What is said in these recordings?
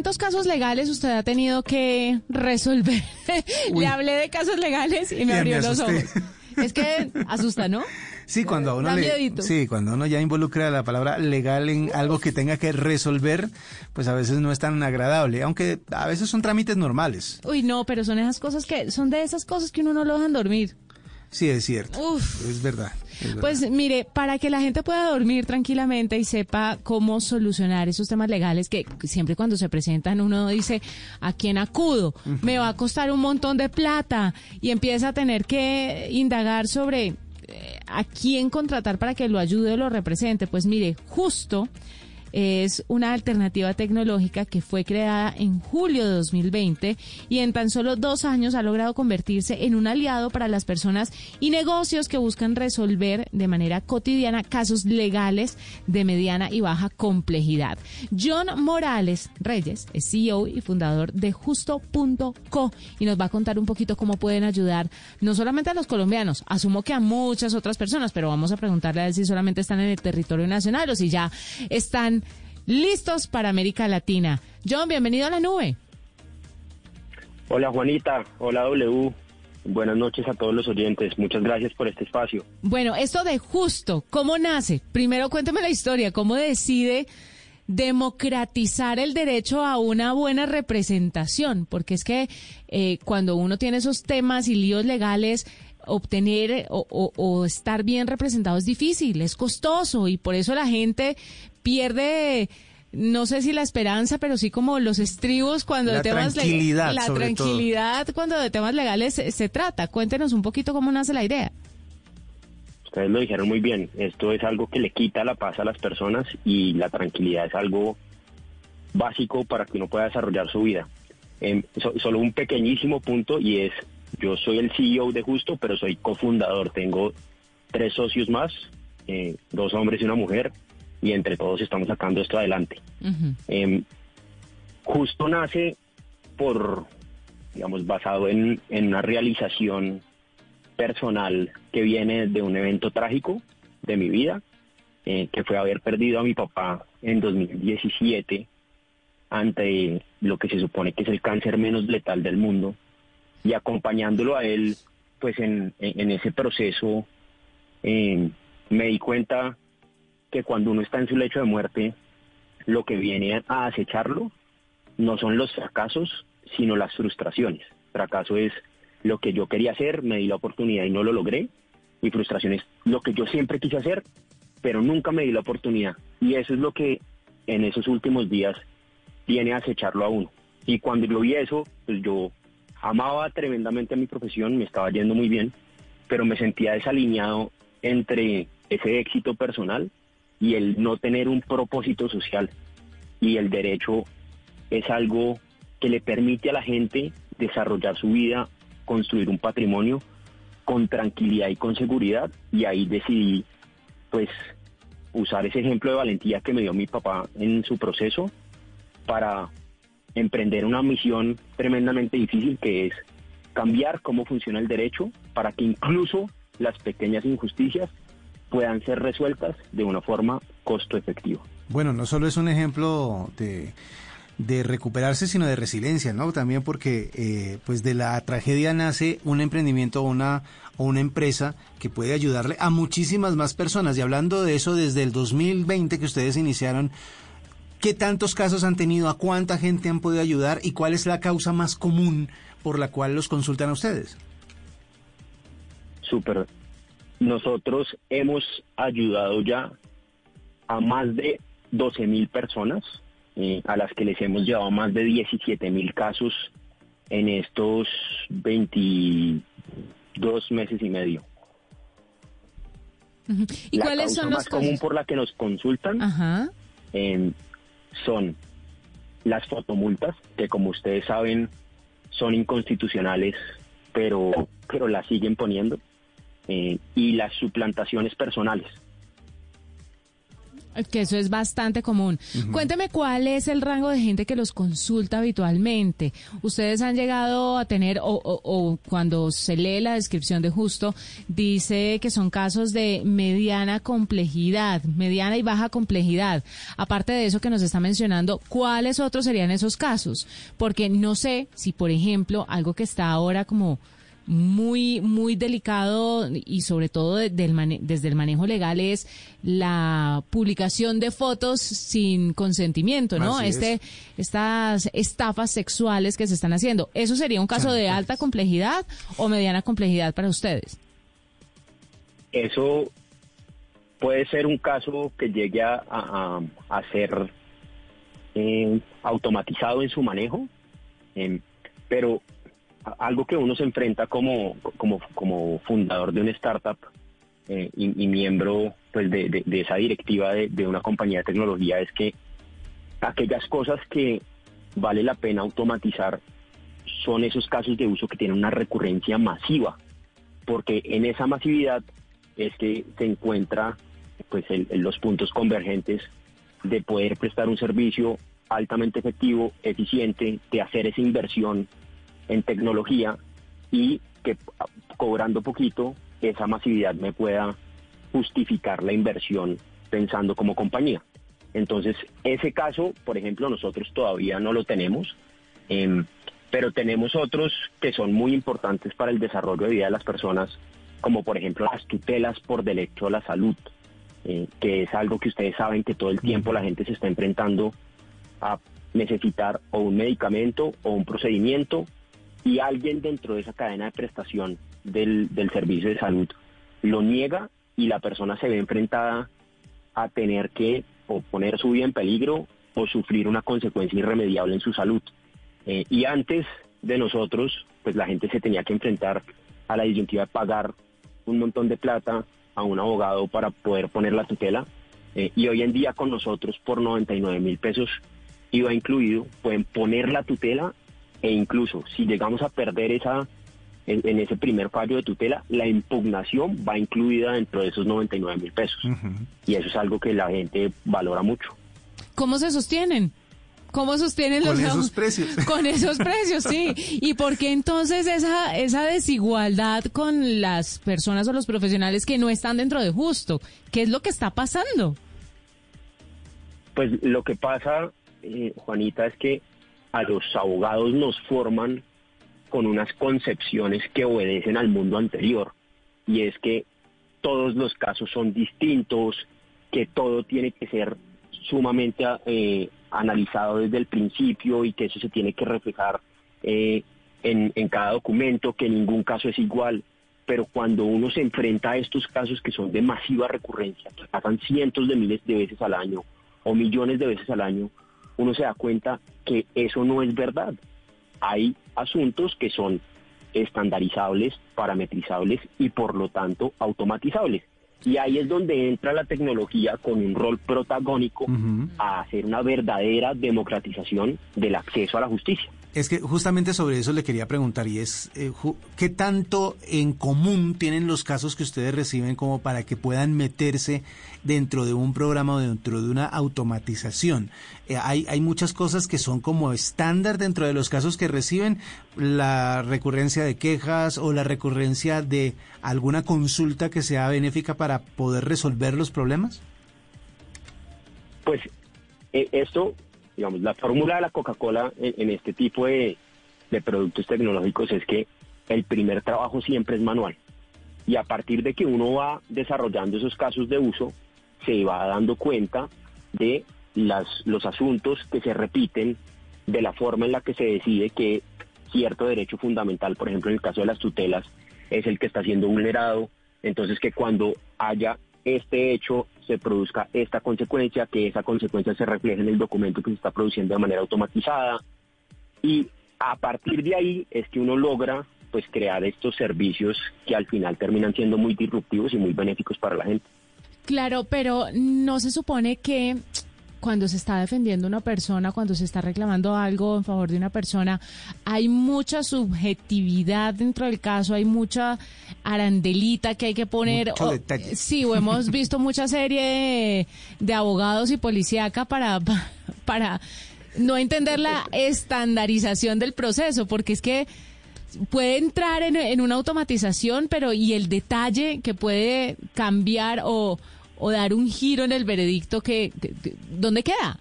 ¿cuántos casos legales usted ha tenido que resolver? Le hablé de casos legales y me abrió los ojos. Es que asusta, ¿no? Sí, cuando uno sí, cuando uno ya involucra la palabra legal en algo que tenga que resolver, pues a veces no es tan agradable, aunque a veces son trámites normales. Uy, no, pero son esas cosas que son de esas cosas que uno no lo dejan dormir. Sí, es cierto. Es verdad. Pues mire, para que la gente pueda dormir tranquilamente y sepa cómo solucionar esos temas legales que siempre cuando se presentan uno dice, ¿a quién acudo? Me va a costar un montón de plata y empieza a tener que indagar sobre eh, a quién contratar para que lo ayude o lo represente. Pues mire, justo es una alternativa tecnológica que fue creada en julio de 2020 y en tan solo dos años ha logrado convertirse en un aliado para las personas y negocios que buscan resolver de manera cotidiana casos legales de mediana y baja complejidad. John Morales Reyes es CEO y fundador de justo.co y nos va a contar un poquito cómo pueden ayudar no solamente a los colombianos, asumo que a muchas otras personas, pero vamos a preguntarle a él si solamente están en el territorio nacional o si ya están listos para América Latina. John, bienvenido a la nube. Hola Juanita, hola W. Buenas noches a todos los oyentes. Muchas gracias por este espacio. Bueno, esto de justo, ¿cómo nace? Primero cuénteme la historia, ¿cómo decide democratizar el derecho a una buena representación? Porque es que eh, cuando uno tiene esos temas y líos legales, obtener o, o, estar bien representado es difícil, es costoso y por eso la gente pierde no sé si la esperanza, pero sí como los estribos cuando de temas legales. La tranquilidad cuando de temas legales se, trata. Cuéntenos un poquito cómo nace la idea. Ustedes lo dijeron muy bien. Esto es algo que le quita la paz a las personas y la tranquilidad es algo básico para que uno pueda desarrollar su vida. Em, solo un pequeñísimo punto y es, yo soy el CEO de Justo, pero soy cofundador. Tengo tres socios más, eh, dos hombres y una mujer y entre todos estamos sacando esto adelante. Em, justo nace por, digamos, basado en, una realización personal que viene de un evento trágico de mi vida, eh, que fue haber perdido a mi papá en 2017 ante lo que se supone que es el cáncer menos letal del mundo y acompañándolo a él pues en, ese proceso eh, me di cuenta que cuando uno está en su lecho de muerte, lo que viene a acecharlo no son los fracasos, sino las frustraciones. Fracaso es lo que yo quería hacer, me di la oportunidad y no lo logré. Y frustración es lo que yo siempre quise hacer, pero nunca me di la oportunidad. Y eso es lo que en esos últimos días viene a acecharlo a uno. Y cuando yo vi eso, pues yo amaba tremendamente a mi profesión, me estaba yendo muy bien, pero me sentía desalineado entre ese éxito personal y el no tener un propósito social. Y el derecho es algo que le permite a la gente desarrollar su vida, construir un patrimonio con tranquilidad y con seguridad. Y ahí decidí, pues, usar ese ejemplo de valentía que me dio mi papá en su proceso para emprender una misión tremendamente difícil que es cambiar cómo funciona el derecho para que incluso las pequeñas injusticias puedan ser resueltas de una forma costo efectiva. Bueno, no solo es un ejemplo de, de recuperarse, sino de resiliencia, ¿no? También porque eh, pues de la tragedia nace un emprendimiento o una, o una empresa que puede ayudarle a muchísimas más personas. Y hablando de eso desde el 2020 que ustedes iniciaron, ¿qué tantos casos han tenido? ¿A cuánta gente han podido ayudar? ¿Y cuál es la causa más común por la cual los consultan a ustedes? Súper nosotros hemos ayudado ya a más de 12 mil personas, eh, a las que les hemos llevado más de 17 mil casos en estos 22 meses y medio. ¿Y la cuáles causa son más común por la que nos consultan em, son las fotomultas, que como ustedes saben son inconstitucionales, pero, pero las siguen poniendo. Eh, y las suplantaciones personales. Que eso es bastante común. Cuénteme cuál es el rango de gente que los consulta habitualmente. Ustedes han llegado a tener, o, o, cuando se lee la descripción de justo, dice que son casos de mediana complejidad, mediana y baja complejidad. Aparte de eso que nos está mencionando, ¿cuáles otros serían esos casos? Porque no sé si, por ejemplo, algo que está ahora como muy, muy delicado y sobre todo desde el manejo legal es la publicación de fotos sin consentimiento, ¿no? este, estas estafas sexuales que se están haciendo. ¿Eso sería un caso de alta complejidad o mediana complejidad para ustedes? Eso puede ser un caso que llegue a, ser eh, automatizado en su manejo, eh, pero algo que uno se enfrenta como, como, como fundador de una startup eh, y, miembro pues de, esa directiva de, una compañía de tecnología es que aquellas cosas que vale la pena automatizar son esos casos de uso que tienen una recurrencia masiva, porque en esa masividad es que se encuentra pues los puntos convergentes de poder prestar un servicio altamente efectivo, eficiente, de hacer esa inversión en tecnología y que cobrando poquito esa masividad me pueda justificar la inversión pensando como compañía. Entonces, ese caso, por ejemplo, nosotros todavía no lo tenemos, em, pero tenemos otros que son muy importantes para el desarrollo de vida de las personas, como por ejemplo las tutelas por derecho a la salud, eh, que es algo que ustedes saben que todo el tiempo la gente se está enfrentando a necesitar o un medicamento o un procedimiento y alguien dentro de esa cadena de prestación del, servicio de salud lo niega y la persona se ve enfrentada a tener que o poner su vida en peligro o sufrir una consecuencia irremediable en su salud. Eh, y antes de nosotros, pues la gente se tenía que enfrentar a la disyuntiva de pagar un montón de plata a un abogado para poder poner la tutela. Eh, y hoy en día con nosotros por 99 mil pesos iba incluido, pueden poner la tutela e incluso si llegamos a perder esa en, ese primer fallo de tutela, la impugnación va incluida dentro de esos 99 mil pesos. Y eso es algo que la gente valora mucho. ¿Cómo se sostienen? ¿Cómo sostienen los... Con esos precios. Con esos precios, sí. ¿Y por qué entonces esa, esa desigualdad con las personas o los profesionales que no están dentro de justo? ¿Qué es lo que está pasando? Pues lo que pasa, eh, Juanita, es que a los abogados nos forman con unas concepciones que obedecen al mundo anterior. Y es que todos los casos son distintos, que todo tiene que ser sumamente eh, analizado desde el principio y que eso se tiene que reflejar eh, en, en cada documento, que ningún caso es igual. Pero cuando uno se enfrenta a estos casos que son de masiva recurrencia, que pasan cientos de miles de veces al año o millones de veces al año, uno se da cuenta que eso no es verdad. Hay asuntos que son estandarizables, parametrizables y por lo tanto automatizables. Y ahí es donde entra la tecnología con un rol protagónico a hacer una verdadera democratización del acceso a la justicia. Es que justamente sobre eso le quería preguntar y es, eh, ¿qué tanto en común tienen los casos que ustedes reciben como para que puedan meterse dentro de un programa o dentro de una automatización? Eh, hay, hay muchas cosas que son como estándar dentro de los casos que reciben, la recurrencia de quejas o la recurrencia de alguna consulta que sea benéfica para poder resolver los problemas. Pues eh, esto digamos, la fórmula de la Coca-Cola en, este tipo de, productos tecnológicos es que el primer trabajo siempre es manual. Y a partir de que uno va desarrollando esos casos de uso, se va dando cuenta de las, los asuntos que se repiten, de la forma en la que se decide que cierto derecho fundamental, por ejemplo en el caso de las tutelas, es el que está siendo vulnerado. Entonces que cuando haya este hecho se produzca esta consecuencia, que esa consecuencia se refleje en el documento que se está produciendo de manera automatizada. Y a partir de ahí es que uno logra pues crear estos servicios que al final terminan siendo muy disruptivos y muy benéficos para la gente. Claro, pero no se supone que cuando se está defendiendo una persona, cuando se está reclamando algo en favor de una persona, hay mucha subjetividad dentro del caso, hay mucha arandelita que hay que poner. Mucho detalle. sí, o hemos visto mucha serie de, de abogados y policíaca para, para no entender la estandarización del proceso, porque es que puede entrar en, en una automatización, pero y el detalle que puede cambiar o, o dar un giro en el veredicto que, que- que- ¿dónde queda?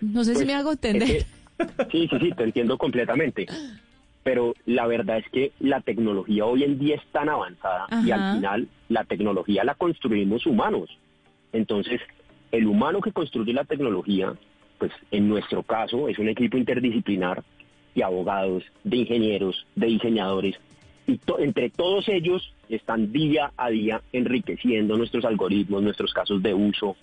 No sé si Pues, me hago entender. es que- sí, sí, sí, te entiendo completamente. Pero la verdad es que la tecnología hoy en día es tan avanzada y al final la tecnología la construimos humanos. Entonces, el humano que construye la tecnología, pues en nuestro caso es un equipo interdisciplinar de abogados, de ingenieros, de diseñadores, y to- entre todos ellos están día a día enriqueciendo nuestros algoritmos, nuestros casos de uso,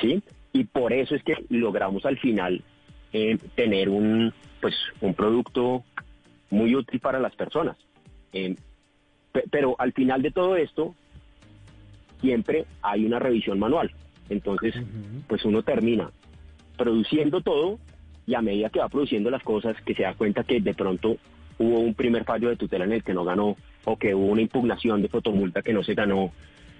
¿sí? Y por eso es que logramos al final eh, tener un, pues, un producto muy útil para las personas. Eh, pe- pero al final de todo esto, siempre hay una revisión manual. Entonces, pues uno termina produciendo todo y a medida que va produciendo las cosas, que se da cuenta que de pronto hubo un primer fallo de tutela en el que no ganó o que hubo una impugnación de fotomulta que no se ganó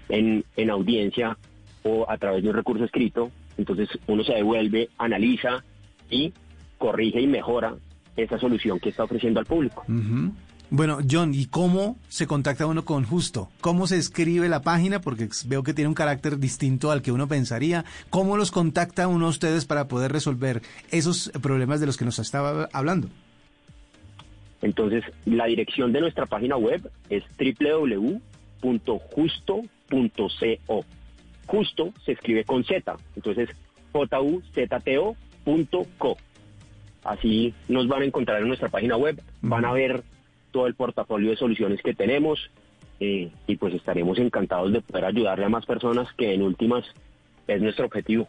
en, en audiencia o a través de un recurso escrito, entonces uno se devuelve, analiza y corrige y mejora esa solución que está ofreciendo al público. Bueno, John, ¿y cómo se contacta uno con Justo? ¿Cómo se escribe la página? Porque veo que tiene un carácter distinto al que uno pensaría. ¿Cómo los contacta uno a ustedes para poder resolver esos problemas de los que nos estaba hablando? Entonces, la dirección de nuestra página web es www.justo.co. Justo se escribe con Z, entonces J-U-Z-T-O.co. Así nos van a encontrar en nuestra página web, van a ver todo el portafolio de soluciones que tenemos eh, y pues estaremos encantados de poder ayudarle a más personas que en últimas es nuestro objetivo.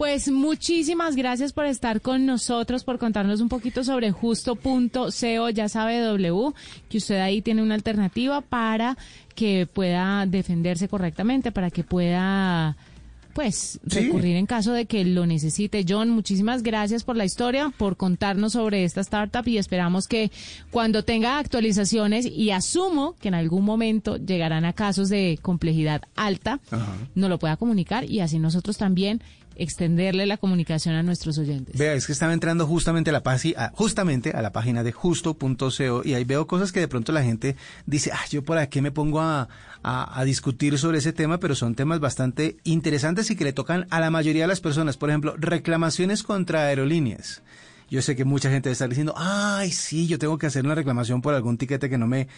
Pues muchísimas gracias por estar con nosotros, por contarnos un poquito sobre justo.co, ya sabe W, que usted ahí tiene una alternativa para que pueda defenderse correctamente, para que pueda pues Sí. recurrir en caso de que lo necesite. John, muchísimas gracias por la historia, por contarnos sobre esta startup y esperamos que cuando tenga actualizaciones y asumo que en algún momento llegarán a casos de complejidad alta, Ajá. nos lo pueda comunicar y así nosotros también extenderle la comunicación a nuestros oyentes. Vea, es que estaba entrando justamente a la, a- justamente a la página de justo.co y ahí veo cosas que de pronto la gente dice, ah, yo por aquí me pongo a- a discutir sobre ese tema, pero son temas bastante interesantes y que le tocan a la mayoría de las personas. Por ejemplo, reclamaciones contra aerolíneas. Yo sé que mucha gente estar diciendo, ay, sí, yo tengo que hacer una reclamación por algún tiquete que no me,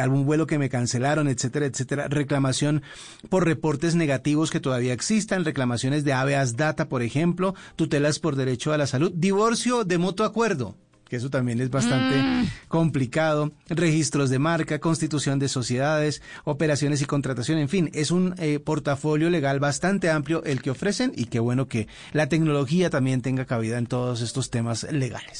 algún vuelo que me cancelaron, etcétera, etcétera. Reclamación por reportes negativos que todavía existan, reclamaciones de habeas data, por ejemplo, tutelas por derecho a la salud, divorcio de mutuo acuerdo que eso también es bastante complicado, registros de marca, constitución de sociedades, operaciones y contratación, en fin, es un eh, portafolio legal bastante amplio el que ofrecen y qué bueno que la tecnología también tenga cabida en todos estos temas legales.